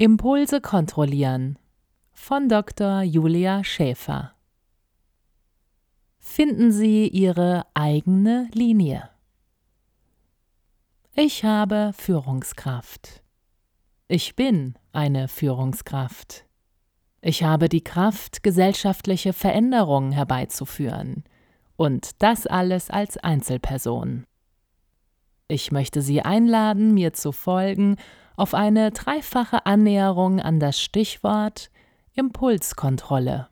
Impulse kontrollieren von Dr. Julia Schäfer. Finden Sie Ihre eigene Linie. Ich habe Führungskraft. Ich bin eine Führungskraft. Ich habe die Kraft, gesellschaftliche Veränderungen herbeizuführen. Und das alles als Einzelperson. Ich möchte Sie einladen, mir zu folgen auf eine dreifache Annäherung an das Stichwort Impulskontrolle.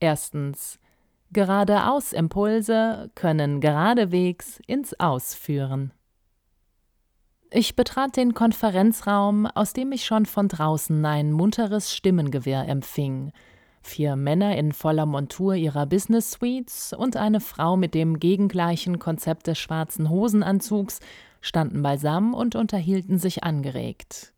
Erstens. Geradeaus Impulse können geradewegs ins Aus führen. Ich betrat den Konferenzraum, aus dem ich schon von draußen ein munteres Stimmengewirr empfing. Vier Männer in voller Montur ihrer Business Suites und eine Frau mit dem gegengleichen Konzept des schwarzen Hosenanzugs standen beisammen und unterhielten sich angeregt.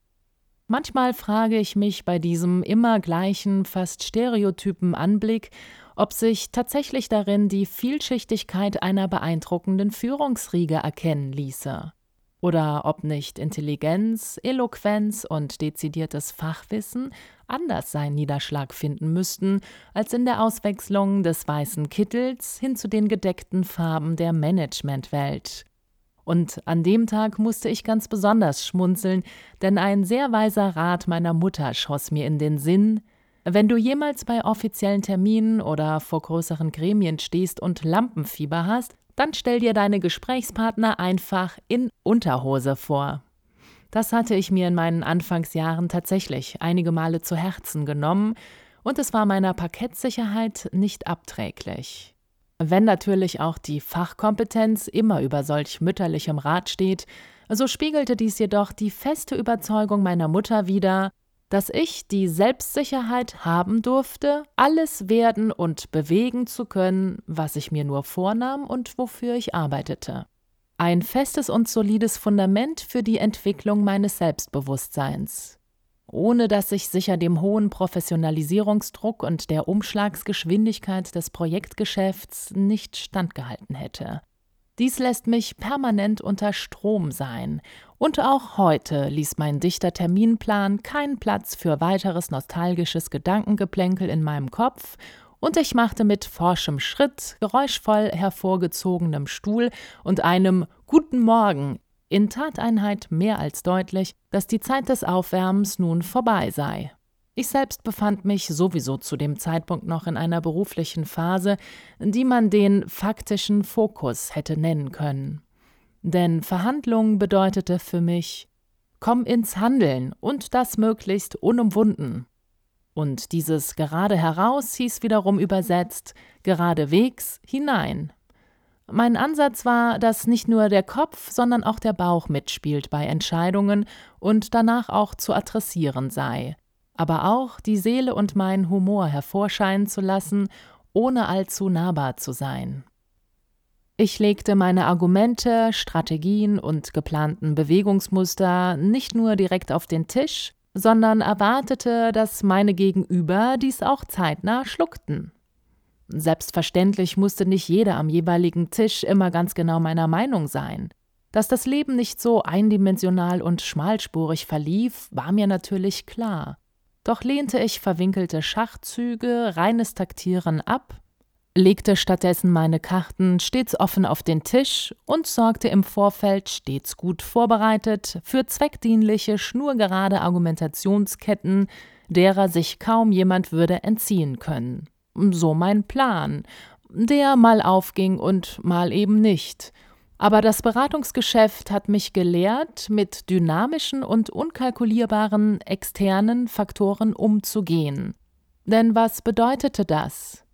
Manchmal frage ich mich bei diesem immer gleichen, fast stereotypen Anblick, ob sich tatsächlich darin die Vielschichtigkeit einer beeindruckenden Führungsriege erkennen ließe. Oder ob nicht Intelligenz, Eloquenz und dezidiertes Fachwissen anders seinen Niederschlag finden müssten als in der Auswechslung des weißen Kittels hin zu den gedeckten Farben der Managementwelt. Und an dem Tag musste ich ganz besonders schmunzeln, denn ein sehr weiser Rat meiner Mutter schoss mir in den Sinn, wenn du jemals bei offiziellen Terminen oder vor größeren Gremien stehst und Lampenfieber hast, dann stell dir deine Gesprächspartner einfach in Unterhose vor. Das hatte ich mir in meinen Anfangsjahren tatsächlich einige Male zu Herzen genommen, und es war meiner Parkettsicherheit nicht abträglich. Wenn natürlich auch die Fachkompetenz immer über solch mütterlichem Rat steht, so spiegelte dies jedoch die feste Überzeugung meiner Mutter wider, dass ich die Selbstsicherheit haben durfte, alles werden und bewegen zu können, was ich mir nur vornahm und wofür ich arbeitete. Ein festes und solides Fundament für die Entwicklung meines Selbstbewusstseins ohne dass ich sicher dem hohen Professionalisierungsdruck und der Umschlagsgeschwindigkeit des Projektgeschäfts nicht standgehalten hätte. Dies lässt mich permanent unter Strom sein, und auch heute ließ mein dichter Terminplan keinen Platz für weiteres nostalgisches Gedankengeplänkel in meinem Kopf, und ich machte mit forschem Schritt, geräuschvoll hervorgezogenem Stuhl und einem Guten Morgen in Tateinheit mehr als deutlich, dass die Zeit des Aufwärmens nun vorbei sei. Ich selbst befand mich sowieso zu dem Zeitpunkt noch in einer beruflichen Phase, die man den faktischen Fokus hätte nennen können. Denn Verhandlung bedeutete für mich Komm ins Handeln und das möglichst unumwunden. Und dieses gerade heraus hieß wiederum übersetzt geradewegs hinein. Mein Ansatz war, dass nicht nur der Kopf, sondern auch der Bauch mitspielt bei Entscheidungen und danach auch zu adressieren sei, aber auch die Seele und meinen Humor hervorscheinen zu lassen, ohne allzu nahbar zu sein. Ich legte meine Argumente, Strategien und geplanten Bewegungsmuster nicht nur direkt auf den Tisch, sondern erwartete, dass meine Gegenüber dies auch zeitnah schluckten. Selbstverständlich musste nicht jeder am jeweiligen Tisch immer ganz genau meiner Meinung sein. Dass das Leben nicht so eindimensional und schmalspurig verlief, war mir natürlich klar. Doch lehnte ich verwinkelte Schachzüge, reines Taktieren ab, legte stattdessen meine Karten stets offen auf den Tisch und sorgte im Vorfeld stets gut vorbereitet für zweckdienliche, schnurgerade Argumentationsketten, derer sich kaum jemand würde entziehen können. So mein Plan, der mal aufging und mal eben nicht. Aber das Beratungsgeschäft hat mich gelehrt, mit dynamischen und unkalkulierbaren externen Faktoren umzugehen. Denn was bedeutete das?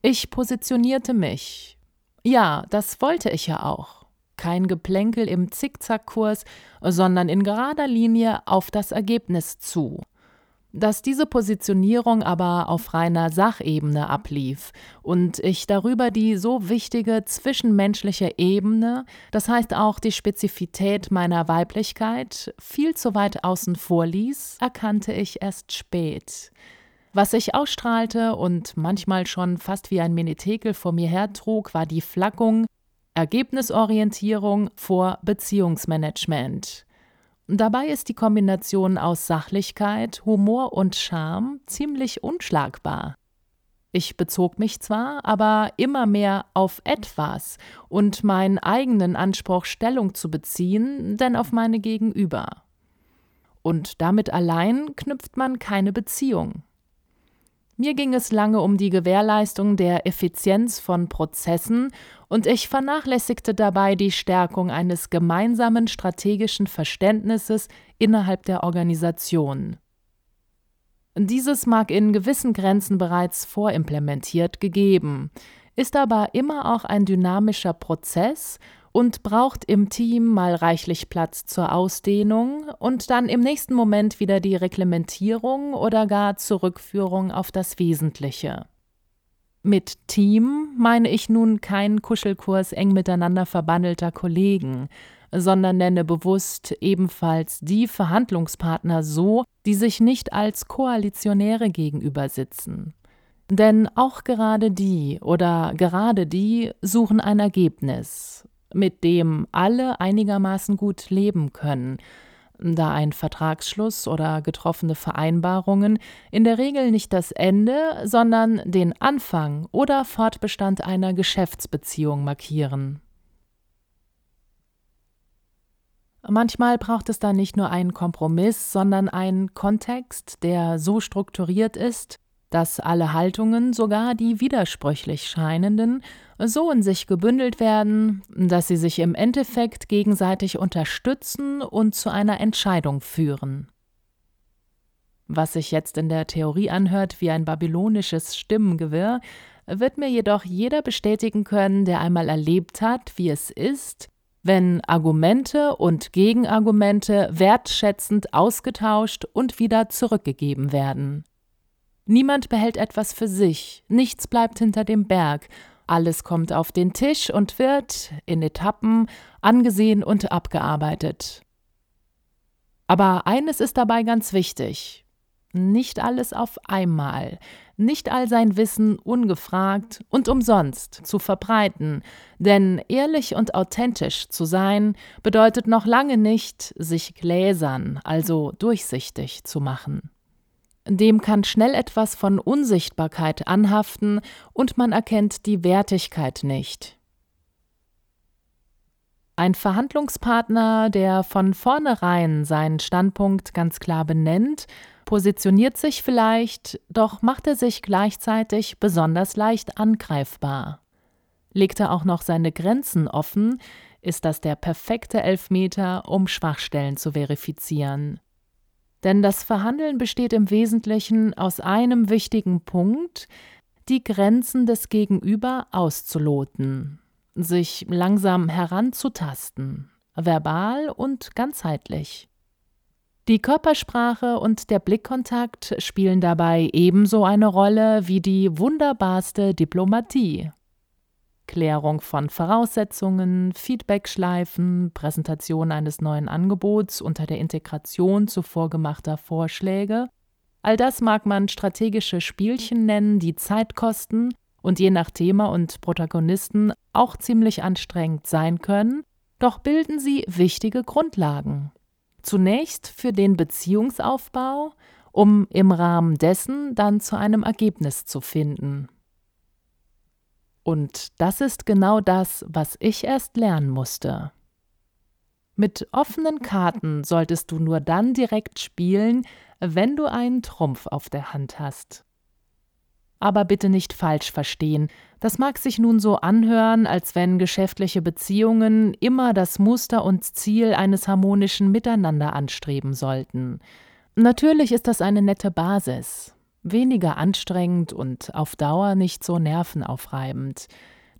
Ich positionierte mich. Ja, das wollte ich ja auch. kein Geplänkel im Zickzackkurs, sondern in gerader Linie auf das Ergebnis zu dass diese Positionierung aber auf reiner Sachebene ablief und ich darüber die so wichtige zwischenmenschliche Ebene, das heißt auch die Spezifität meiner Weiblichkeit, viel zu weit außen vor ließ, erkannte ich erst spät. Was ich ausstrahlte und manchmal schon fast wie ein Menetekel vor mir hertrug, war die Flackung, Ergebnisorientierung vor Beziehungsmanagement. Dabei ist die Kombination aus Sachlichkeit, Humor und Charme ziemlich unschlagbar. Ich bezog mich zwar, aber immer mehr auf etwas und meinen eigenen Anspruch Stellung zu beziehen, denn auf meine Gegenüber. Und damit allein knüpft man keine Beziehung. Mir ging es lange um die Gewährleistung der Effizienz von Prozessen und ich vernachlässigte dabei die Stärkung eines gemeinsamen strategischen Verständnisses innerhalb der Organisation. Dieses mag in gewissen Grenzen bereits vorimplementiert gegeben, ist aber immer auch ein dynamischer Prozess und braucht im Team mal reichlich Platz zur Ausdehnung und dann im nächsten Moment wieder die Reglementierung oder gar Zurückführung auf das Wesentliche. Mit Team meine ich nun keinen Kuschelkurs eng miteinander verbandelter Kollegen, sondern nenne bewusst ebenfalls die Verhandlungspartner so, die sich nicht als Koalitionäre gegenüber sitzen. Denn auch gerade die oder gerade die suchen ein Ergebnis, mit dem alle einigermaßen gut leben können, da ein Vertragsschluss oder getroffene Vereinbarungen in der Regel nicht das Ende, sondern den Anfang oder Fortbestand einer Geschäftsbeziehung markieren. Manchmal braucht es da nicht nur einen Kompromiss, sondern einen Kontext, der so strukturiert ist, dass alle Haltungen, sogar die widersprüchlich scheinenden, so in sich gebündelt werden, dass sie sich im Endeffekt gegenseitig unterstützen und zu einer Entscheidung führen. Was sich jetzt in der Theorie anhört wie ein babylonisches Stimmengewirr, wird mir jedoch jeder bestätigen können, der einmal erlebt hat, wie es ist, wenn Argumente und Gegenargumente wertschätzend ausgetauscht und wieder zurückgegeben werden. Niemand behält etwas für sich, nichts bleibt hinter dem Berg, alles kommt auf den Tisch und wird in Etappen angesehen und abgearbeitet. Aber eines ist dabei ganz wichtig. Nicht alles auf einmal, nicht all sein Wissen ungefragt und umsonst zu verbreiten, denn ehrlich und authentisch zu sein bedeutet noch lange nicht, sich gläsern, also durchsichtig zu machen. Dem kann schnell etwas von Unsichtbarkeit anhaften und man erkennt die Wertigkeit nicht. Ein Verhandlungspartner, der von vornherein seinen Standpunkt ganz klar benennt, positioniert sich vielleicht, doch macht er sich gleichzeitig besonders leicht angreifbar. Legt er auch noch seine Grenzen offen, ist das der perfekte Elfmeter, um Schwachstellen zu verifizieren. Denn das Verhandeln besteht im Wesentlichen aus einem wichtigen Punkt, die Grenzen des Gegenüber auszuloten, sich langsam heranzutasten, verbal und ganzheitlich. Die Körpersprache und der Blickkontakt spielen dabei ebenso eine Rolle wie die wunderbarste Diplomatie. Klärung von Voraussetzungen, Feedbackschleifen, Präsentation eines neuen Angebots unter der Integration zuvor gemachter Vorschläge. All das mag man strategische Spielchen nennen, die Zeit kosten und je nach Thema und Protagonisten auch ziemlich anstrengend sein können, doch bilden sie wichtige Grundlagen. Zunächst für den Beziehungsaufbau, um im Rahmen dessen dann zu einem Ergebnis zu finden. Und das ist genau das, was ich erst lernen musste. Mit offenen Karten solltest du nur dann direkt spielen, wenn du einen Trumpf auf der Hand hast. Aber bitte nicht falsch verstehen, das mag sich nun so anhören, als wenn geschäftliche Beziehungen immer das Muster und Ziel eines harmonischen Miteinander anstreben sollten. Natürlich ist das eine nette Basis, weniger anstrengend und auf Dauer nicht so nervenaufreibend.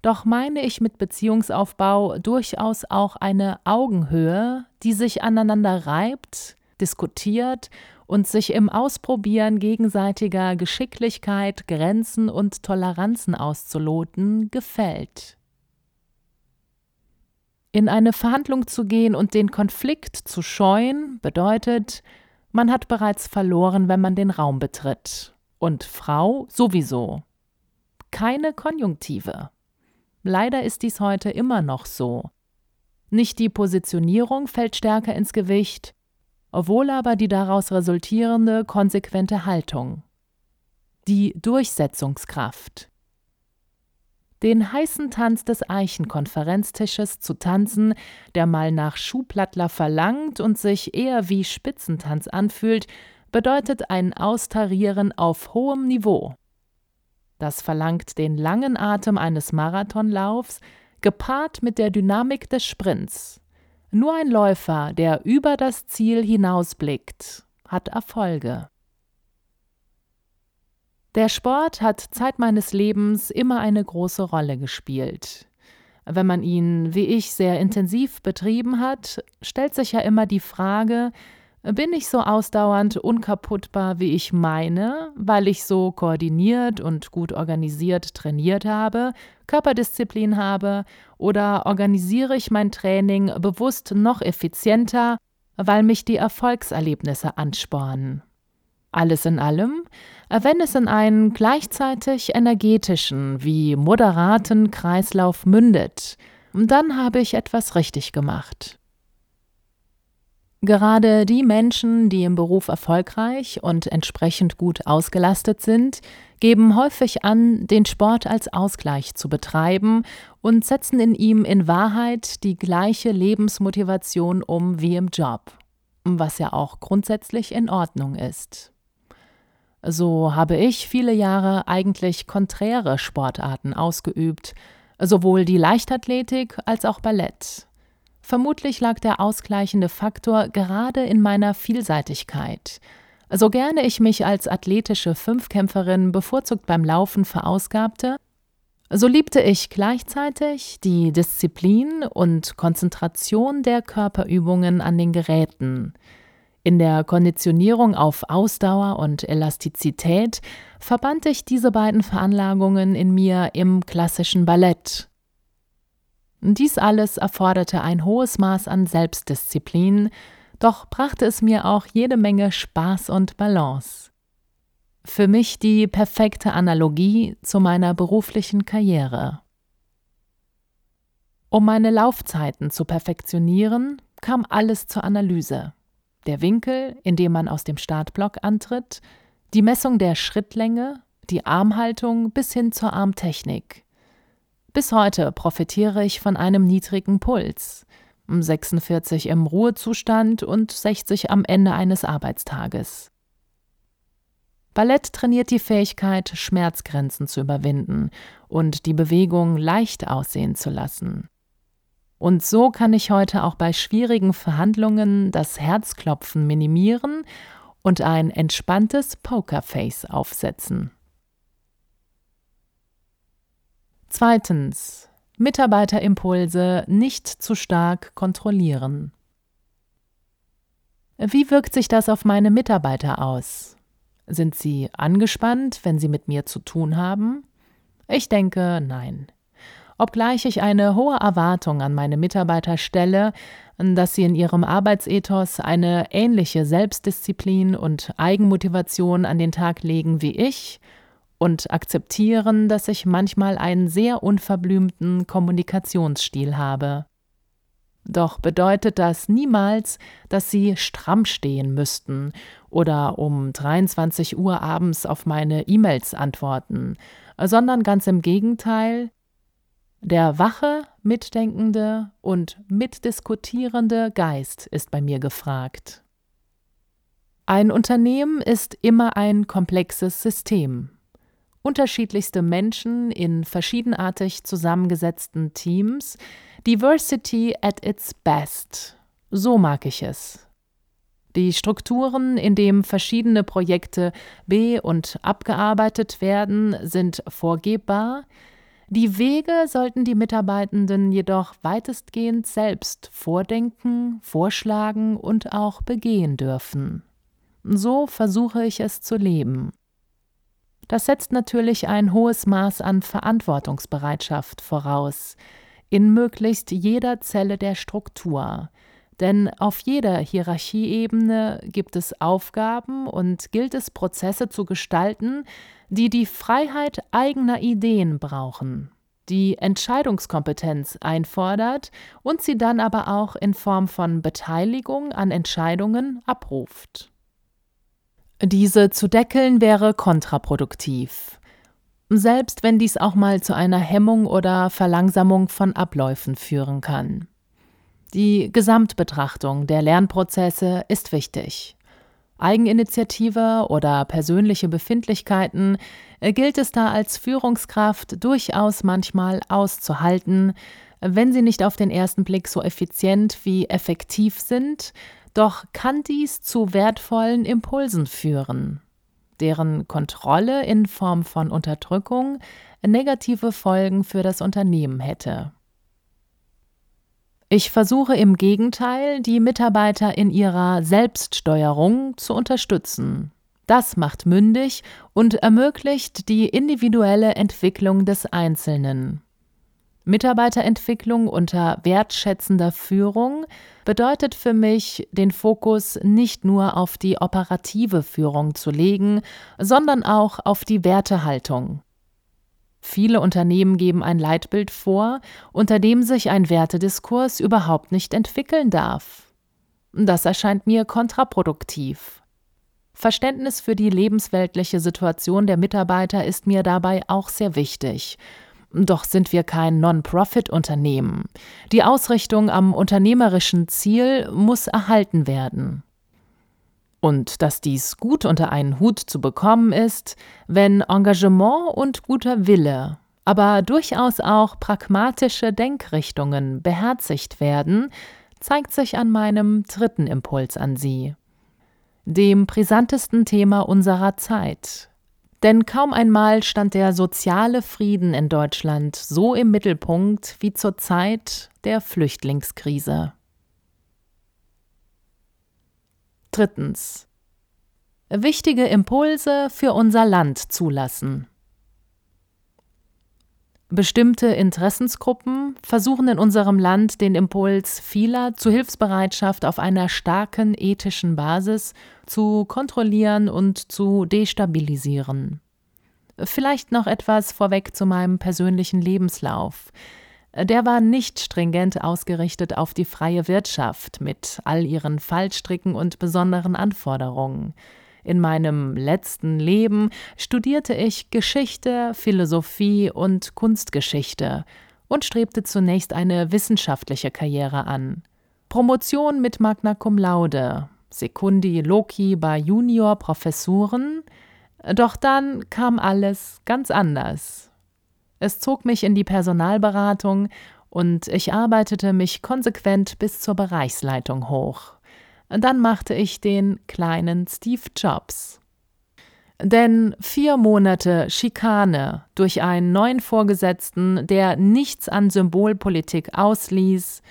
Doch meine ich mit Beziehungsaufbau durchaus auch eine Augenhöhe, die sich aneinander reibt, diskutiert und sich im Ausprobieren gegenseitiger Geschicklichkeit, Grenzen und Toleranzen auszuloten, gefällt. In eine Verhandlung zu gehen und den Konflikt zu scheuen, bedeutet, man hat bereits verloren, wenn man den Raum betritt. Und Frau sowieso. Keine Konjunktive. Leider ist dies heute immer noch so. Nicht die Positionierung fällt stärker ins Gewicht, wohl aber die daraus resultierende konsequente Haltung. Die Durchsetzungskraft. Den heißen Tanz des Eichenkonferenztisches zu tanzen, der mal nach Schuhplattler verlangt und sich eher wie Spitzentanz anfühlt, bedeutet ein Austarieren auf hohem Niveau. Das verlangt den langen Atem eines Marathonlaufs, gepaart mit der Dynamik des Sprints. Nur ein Läufer, der über das Ziel hinausblickt, hat Erfolge. Der Sport hat Zeit meines Lebens immer eine große Rolle gespielt. Wenn man ihn, wie ich, sehr intensiv betrieben hat, stellt sich ja immer die Frage, bin ich so ausdauernd unkaputtbar, wie ich meine, weil ich so koordiniert und gut organisiert trainiert habe, Körperdisziplin habe, oder organisiere ich mein Training bewusst noch effizienter, weil mich die Erfolgserlebnisse anspornen? Alles in allem, wenn es in einen gleichzeitig energetischen wie moderaten Kreislauf mündet, dann habe ich etwas richtig gemacht. Gerade die Menschen, die im Beruf erfolgreich und entsprechend gut ausgelastet sind, geben häufig an, den Sport als Ausgleich zu betreiben und setzen in ihm in Wahrheit die gleiche Lebensmotivation um wie im Job, was ja auch grundsätzlich in Ordnung ist. So habe ich viele Jahre eigentlich konträre Sportarten ausgeübt, sowohl die Leichtathletik als auch Ballett. Vermutlich lag der ausgleichende Faktor gerade in meiner Vielseitigkeit. So gerne ich mich als athletische Fünfkämpferin bevorzugt beim Laufen verausgabte, so liebte ich gleichzeitig die Disziplin und Konzentration der Körperübungen an den Geräten. In der Konditionierung auf Ausdauer und Elastizität verband ich diese beiden Veranlagungen in mir im klassischen Ballett dies alles erforderte ein hohes Maß an Selbstdisziplin, doch brachte es mir auch jede Menge Spaß und Balance. Für mich die perfekte Analogie zu meiner beruflichen Karriere. Um meine Laufzeiten zu perfektionieren, kam alles zur Analyse. Der Winkel, in dem man aus dem Startblock antritt, die Messung der Schrittlänge, die Armhaltung bis hin zur Armtechnik. Bis heute profitiere ich von einem niedrigen Puls, 46 im Ruhezustand und 60 am Ende eines Arbeitstages. Ballett trainiert die Fähigkeit, Schmerzgrenzen zu überwinden und die Bewegung leicht aussehen zu lassen. Und so kann ich heute auch bei schwierigen Verhandlungen das Herzklopfen minimieren und ein entspanntes Pokerface aufsetzen. Zweitens. Mitarbeterimpulse nicht zu stark kontrollieren. Wie wirkt sich das auf meine Mitarbeiter aus? Sind sie angespannt, wenn sie mit mir zu tun haben? Ich denke, nein. Obgleich ich eine hohe Erwartung an meine Mitarbeiter stelle, dass sie in ihrem Arbeitsethos eine ähnliche Selbstdisziplin und Eigenmotivation an den Tag legen wie ich und akzeptieren, dass ich manchmal einen sehr unverblümten Kommunikationsstil habe. Doch bedeutet das niemals, dass sie stramm stehen müssten oder um 23 Uhr abends auf meine E-Mails antworten, sondern ganz im Gegenteil, der wache, mitdenkende und mitdiskutierende Geist ist bei mir gefragt. Ein Unternehmen ist immer ein komplexes System unterschiedlichste Menschen in verschiedenartig zusammengesetzten Teams. Diversity at its best. So mag ich es. Die Strukturen, in denen verschiedene Projekte be- und abgearbeitet werden, sind vorgebbar. Die Wege sollten die Mitarbeitenden jedoch weitestgehend selbst vordenken, vorschlagen und auch begehen dürfen. So versuche ich es zu leben. Das setzt natürlich ein hohes Maß an Verantwortungsbereitschaft voraus, in möglichst jeder Zelle der Struktur, denn auf jeder Hierarchieebene gibt es Aufgaben und gilt es, Prozesse zu gestalten, die die Freiheit eigener Ideen brauchen, die Entscheidungskompetenz einfordert und sie dann aber auch in Form von Beteiligung an Entscheidungen abruft. Diese zu deckeln wäre kontraproduktiv, selbst wenn dies auch mal zu einer Hemmung oder Verlangsamung von Abläufen führen kann. Die Gesamtbetrachtung der Lernprozesse ist wichtig. Eigeninitiative oder persönliche Befindlichkeiten äh, gilt es da als Führungskraft durchaus manchmal auszuhalten, wenn sie nicht auf den ersten Blick so effizient wie effektiv sind, doch kann dies zu wertvollen Impulsen führen, deren Kontrolle in Form von Unterdrückung negative Folgen für das Unternehmen hätte. Ich versuche im Gegenteil, die Mitarbeiter in ihrer Selbststeuerung zu unterstützen. Das macht mündig und ermöglicht die individuelle Entwicklung des Einzelnen. Mitarbeiterentwicklung unter wertschätzender Führung bedeutet für mich, den Fokus nicht nur auf die operative Führung zu legen, sondern auch auf die Wertehaltung. Viele Unternehmen geben ein Leitbild vor, unter dem sich ein Wertediskurs überhaupt nicht entwickeln darf. Das erscheint mir kontraproduktiv. Verständnis für die lebensweltliche Situation der Mitarbeiter ist mir dabei auch sehr wichtig. Doch sind wir kein Non-Profit-Unternehmen. Die Ausrichtung am unternehmerischen Ziel muss erhalten werden. Und dass dies gut unter einen Hut zu bekommen ist, wenn Engagement und guter Wille, aber durchaus auch pragmatische Denkrichtungen beherzigt werden, zeigt sich an meinem dritten Impuls an Sie. Dem brisantesten Thema unserer Zeit. Denn kaum einmal stand der soziale Frieden in Deutschland so im Mittelpunkt wie zur Zeit der Flüchtlingskrise. Drittens. Wichtige Impulse für unser Land zulassen. Bestimmte Interessensgruppen versuchen in unserem Land den Impuls vieler zu Hilfsbereitschaft auf einer starken ethischen Basis zu kontrollieren und zu destabilisieren. Vielleicht noch etwas vorweg zu meinem persönlichen Lebenslauf. Der war nicht stringent ausgerichtet auf die freie Wirtschaft mit all ihren Fallstricken und besonderen Anforderungen. In meinem letzten Leben studierte ich Geschichte, Philosophie und Kunstgeschichte und strebte zunächst eine wissenschaftliche Karriere an. Promotion mit Magna Cum Laude, Secundi Loci bei Juniorprofessuren, doch dann kam alles ganz anders. Es zog mich in die Personalberatung und ich arbeitete mich konsequent bis zur Bereichsleitung hoch. Dann machte ich den kleinen Steve Jobs. Denn vier Monate Schikane durch einen neuen Vorgesetzten, der nichts an Symbolpolitik ausließ,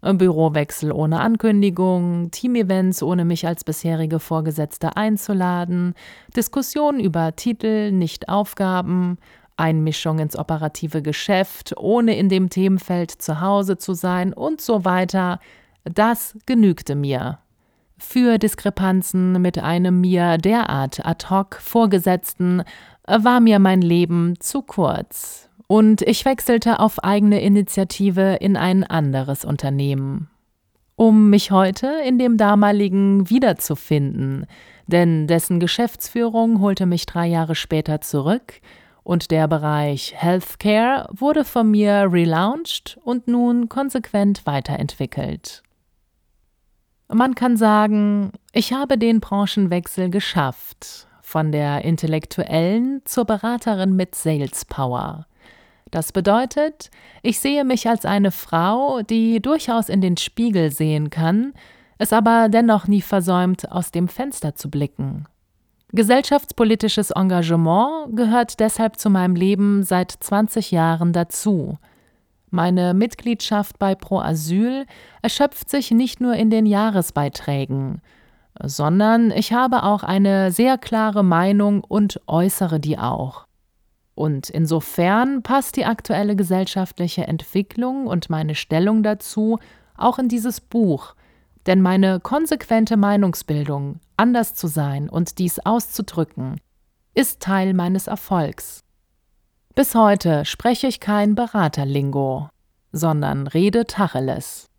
Bürowechsel ohne Ankündigung, Teamevents ohne mich als bisherige Vorgesetzte einzuladen, Diskussionen über Titel, nicht Aufgaben, Einmischung ins operative Geschäft, ohne in dem Themenfeld zu Hause zu sein und so weiter, das genügte mir. Für Diskrepanzen mit einem mir derart ad hoc Vorgesetzten war mir mein Leben zu kurz, und ich wechselte auf eigene Initiative in ein anderes Unternehmen, um mich heute in dem damaligen wiederzufinden, denn dessen Geschäftsführung holte mich drei Jahre später zurück und der Bereich Healthcare wurde von mir relaunched und nun konsequent weiterentwickelt. Man kann sagen, ich habe den Branchenwechsel geschafft, von der Intellektuellen zur Beraterin mit Sales Power. Das bedeutet, ich sehe mich als eine Frau, die durchaus in den Spiegel sehen kann, es aber dennoch nie versäumt, aus dem Fenster zu blicken. Gesellschaftspolitisches Engagement gehört deshalb zu meinem Leben seit 20 Jahren dazu. Meine Mitgliedschaft bei Pro Asyl erschöpft sich nicht nur in den Jahresbeiträgen, sondern ich habe auch eine sehr klare Meinung und äußere die auch. Und insofern passt die aktuelle gesellschaftliche Entwicklung und meine Stellung dazu auch in dieses Buch, denn meine konsequente Meinungsbildung, anders zu sein und dies auszudrücken, ist Teil meines Erfolgs. Bis heute spreche ich kein Beraterlingo, sondern rede Tacheles.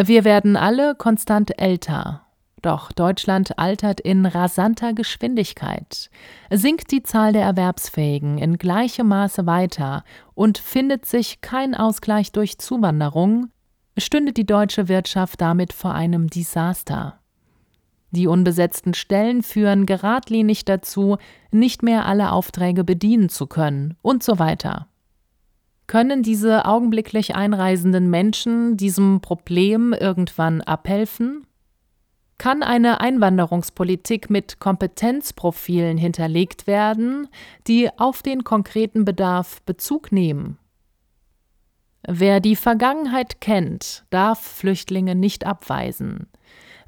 Wir werden alle konstant älter, doch Deutschland altert in rasanter Geschwindigkeit, sinkt die Zahl der Erwerbsfähigen in gleichem Maße weiter und findet sich kein Ausgleich durch Zuwanderung, stünde die deutsche Wirtschaft damit vor einem Desaster. Die unbesetzten Stellen führen geradlinig dazu, nicht mehr alle Aufträge bedienen zu können und so weiter. Können diese augenblicklich einreisenden Menschen diesem Problem irgendwann abhelfen? Kann eine Einwanderungspolitik mit Kompetenzprofilen hinterlegt werden, die auf den konkreten Bedarf Bezug nehmen? Wer die Vergangenheit kennt, darf Flüchtlinge nicht abweisen.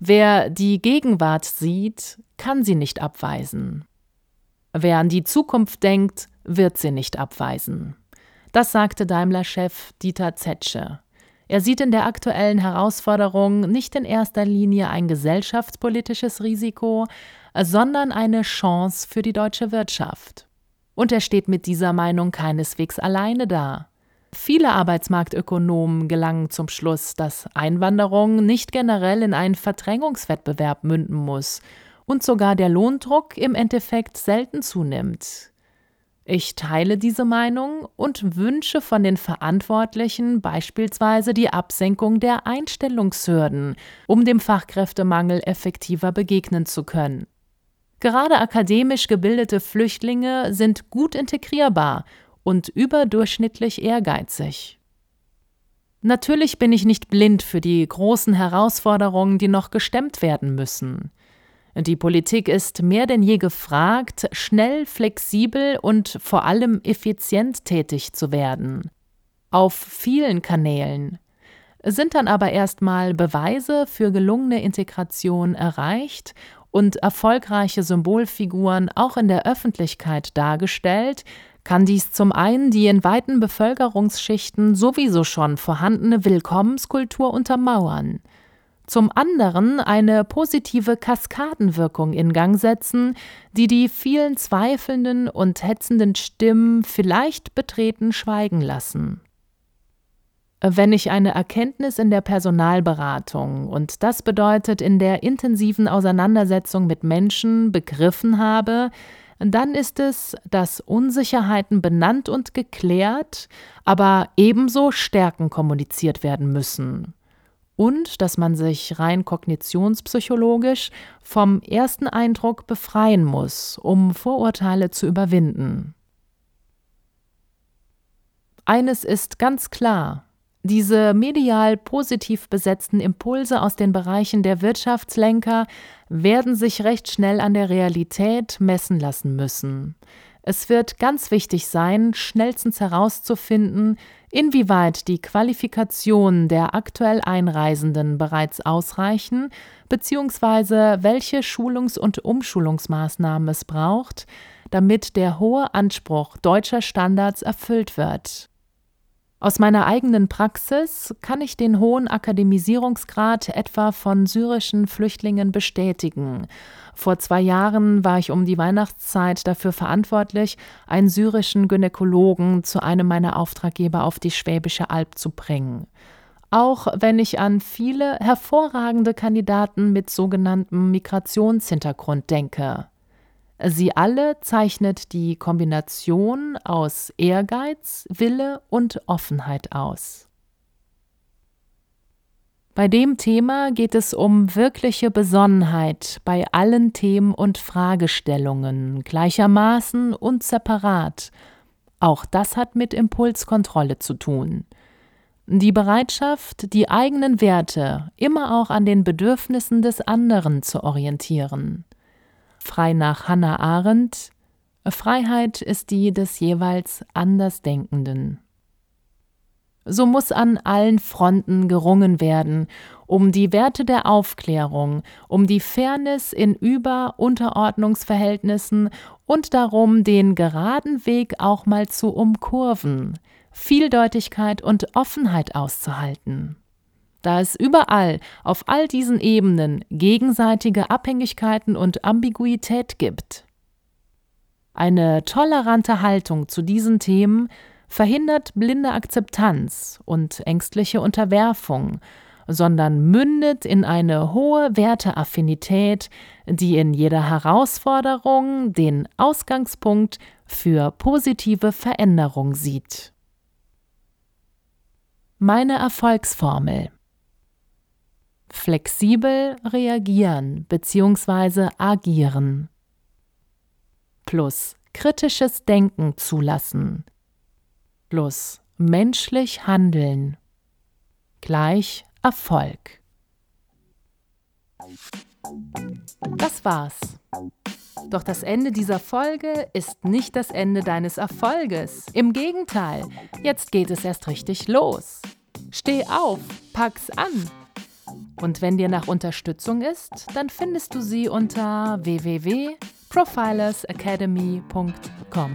Wer die Gegenwart sieht, kann sie nicht abweisen. Wer an die Zukunft denkt, wird sie nicht abweisen. Das sagte Daimler-Chef Dieter Zetsche. Er sieht in der aktuellen Herausforderung nicht in erster Linie ein gesellschaftspolitisches Risiko, sondern eine Chance für die deutsche Wirtschaft. Und er steht mit dieser Meinung keineswegs alleine da. Viele Arbeitsmarktökonomen gelangen zum Schluss, dass Einwanderung nicht generell in einen Verdrängungswettbewerb münden muss und sogar der Lohndruck im Endeffekt selten zunimmt. Ich teile diese Meinung und wünsche von den Verantwortlichen beispielsweise die Absenkung der Einstellungshürden, um dem Fachkräftemangel effektiver begegnen zu können. Gerade akademisch gebildete Flüchtlinge sind gut integrierbar und überdurchschnittlich ehrgeizig. Natürlich bin ich nicht blind für die großen Herausforderungen, die noch gestemmt werden müssen. Die Politik ist mehr denn je gefragt, schnell, flexibel und vor allem effizient tätig zu werden. Auf vielen Kanälen. Sind dann aber erstmal Beweise für gelungene Integration erreicht und erfolgreiche Symbolfiguren auch in der Öffentlichkeit dargestellt, kann dies zum einen die in weiten Bevölkerungsschichten sowieso schon vorhandene Willkommenskultur untermauern, zum anderen eine positive Kaskadenwirkung in Gang setzen, die die vielen zweifelnden und hetzenden Stimmen vielleicht betreten schweigen lassen. Wenn ich eine Erkenntnis in der Personalberatung, und das bedeutet in der intensiven Auseinandersetzung mit Menschen, begriffen habe, dann ist es, dass Unsicherheiten benannt und geklärt, aber ebenso Stärken kommuniziert werden müssen. Und dass man sich rein kognitionspsychologisch vom ersten Eindruck befreien muss, um Vorurteile zu überwinden. Eines ist ganz klar, diese medial positiv besetzten Impulse aus den Bereichen der Wirtschaftslenker werden sich recht schnell an der Realität messen lassen müssen. Es wird ganz wichtig sein, schnellstens herauszufinden, inwieweit die Qualifikationen der aktuell Einreisenden bereits ausreichen, beziehungsweise welche Schulungs- und Umschulungsmaßnahmen es braucht, damit der hohe Anspruch deutscher Standards erfüllt wird. Aus meiner eigenen Praxis kann ich den hohen Akademisierungsgrad etwa von syrischen Flüchtlingen bestätigen. Vor zwei Jahren war ich um die Weihnachtszeit dafür verantwortlich, einen syrischen Gynäkologen zu einem meiner Auftraggeber auf die Schwäbische Alb zu bringen. Auch wenn ich an viele hervorragende Kandidaten mit sogenanntem Migrationshintergrund denke. Sie alle zeichnet die Kombination aus Ehrgeiz, Wille und Offenheit aus. Bei dem Thema geht es um wirkliche Besonnenheit bei allen Themen und Fragestellungen, gleichermaßen und separat. Auch das hat mit Impulskontrolle zu tun. Die Bereitschaft, die eigenen Werte immer auch an den Bedürfnissen des anderen zu orientieren. Frei nach Hannah Arendt Freiheit ist die des jeweils Andersdenkenden. So muss an allen Fronten gerungen werden, um die Werte der Aufklärung, um die Fairness in Über-Unterordnungsverhältnissen und darum, den geraden Weg auch mal zu umkurven, Vieldeutigkeit und Offenheit auszuhalten. Da es überall auf all diesen Ebenen gegenseitige Abhängigkeiten und Ambiguität gibt. Eine tolerante Haltung zu diesen Themen verhindert blinde Akzeptanz und ängstliche Unterwerfung, sondern mündet in eine hohe Werteaffinität, die in jeder Herausforderung den Ausgangspunkt für positive Veränderung sieht. Meine Erfolgsformel Flexibel reagieren bzw. agieren plus kritisches Denken zulassen plus menschlich handeln gleich Erfolg. Das war's. Doch das Ende dieser Folge ist nicht das Ende deines Erfolges. Im Gegenteil, jetzt geht es erst richtig los. Steh auf, pack's an. Und wenn dir nach Unterstützung ist, dann findest du sie unter www.profilersacademy.com.